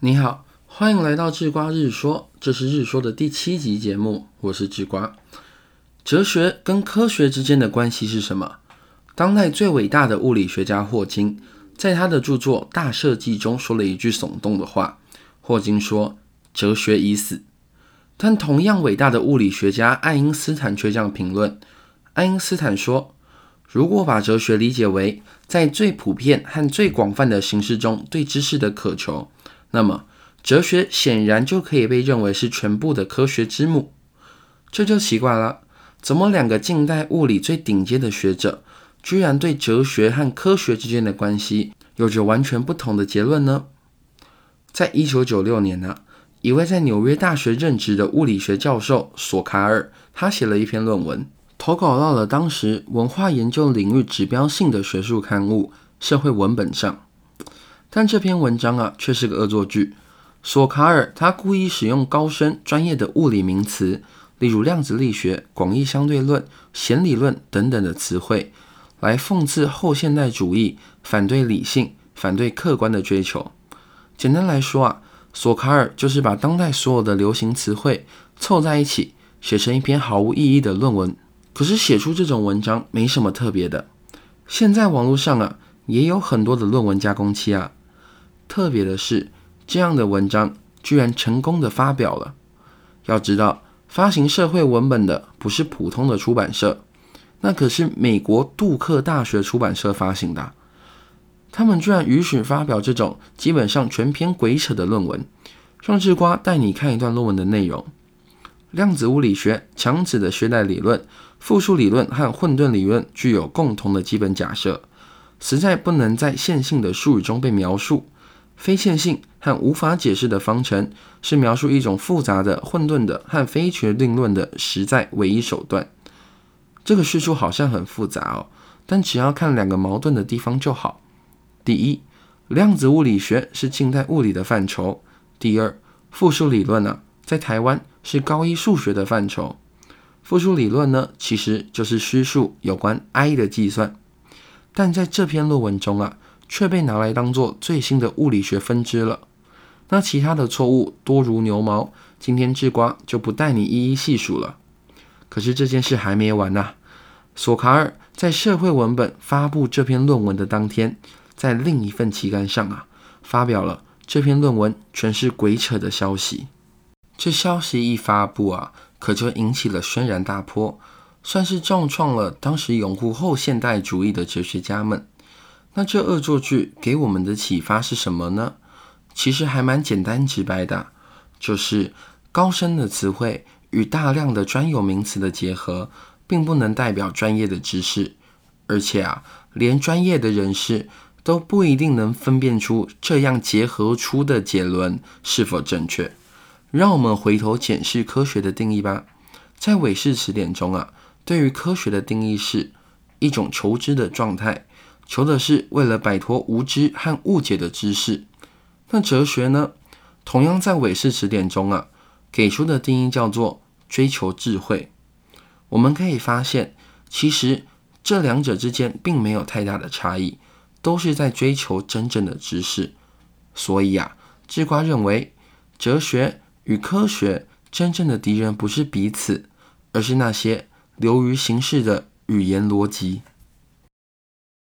你好，欢迎来到智瓜日说，这是日说的第七集节目，我是智瓜。哲学跟科学之间的关系是什么？当代最伟大的物理学家霍金，在他的著作《大设计》中说了一句耸动的话。霍金说：“哲学已死。”但同样伟大的物理学家爱因斯坦却这样评论。爱因斯坦说：“如果把哲学理解为在最普遍和最广泛的形式中对知识的渴求。”那么，哲学显然就可以被认为是全部的科学之母。这就奇怪了，怎么两个近代物理最顶尖的学者，居然对哲学和科学之间的关系有着完全不同的结论呢？在一九九六年呢，一位在纽约大学任职的物理学教授索卡尔，他写了一篇论文，投稿到了当时文化研究领域指标性的学术刊物《社会文本》上。但这篇文章啊，却是个恶作剧。索卡尔他故意使用高深专业的物理名词，例如量子力学、广义相对论、弦理论等等的词汇，来讽刺后现代主义反对理性、反对客观的追求。简单来说啊，索卡尔就是把当代所有的流行词汇凑在一起，写成一篇毫无意义的论文。可是写出这种文章没什么特别的。现在网络上啊，也有很多的论文加工期啊。特别的是，这样的文章居然成功的发表了。要知道，发行社会文本的不是普通的出版社，那可是美国杜克大学出版社发行的。他们居然允许发表这种基本上全篇鬼扯的论文。让智瓜带你看一段论文的内容：量子物理学强子的薛代理论、复数理论和混沌理论具有共同的基本假设，实在不能在线性的术语中被描述。非线性和无法解释的方程是描述一种复杂的、混沌的和非决定论的实在唯一手段。这个叙述好像很复杂哦，但只要看两个矛盾的地方就好。第一，量子物理学是近代物理的范畴；第二，复数理论呢，在台湾是高一数学的范畴。复数理论呢，其实就是虚数有关 i 的计算，但在这篇论文中啊。却被拿来当做最新的物理学分支了。那其他的错误多如牛毛，今天智瓜就不带你一一细数了。可是这件事还没完呐！索卡尔在社会文本发布这篇论文的当天，在另一份期刊上啊，发表了这篇论文全是鬼扯的消息。这消息一发布啊，可就引起了轩然大波，算是重创了当时拥护后现代主义的哲学家们。那这恶作剧给我们的启发是什么呢？其实还蛮简单直白的，就是高深的词汇与大量的专有名词的结合，并不能代表专业的知识，而且啊，连专业的人士都不一定能分辨出这样结合出的结论是否正确。让我们回头检视科学的定义吧。在韦氏词典中啊，对于科学的定义是一种求知的状态。求的是为了摆脱无知和误解的知识。那哲学呢？同样在韦氏词典中啊，给出的定义叫做追求智慧。我们可以发现，其实这两者之间并没有太大的差异，都是在追求真正的知识。所以啊，智瓜认为，哲学与科学真正的敌人不是彼此，而是那些流于形式的语言逻辑。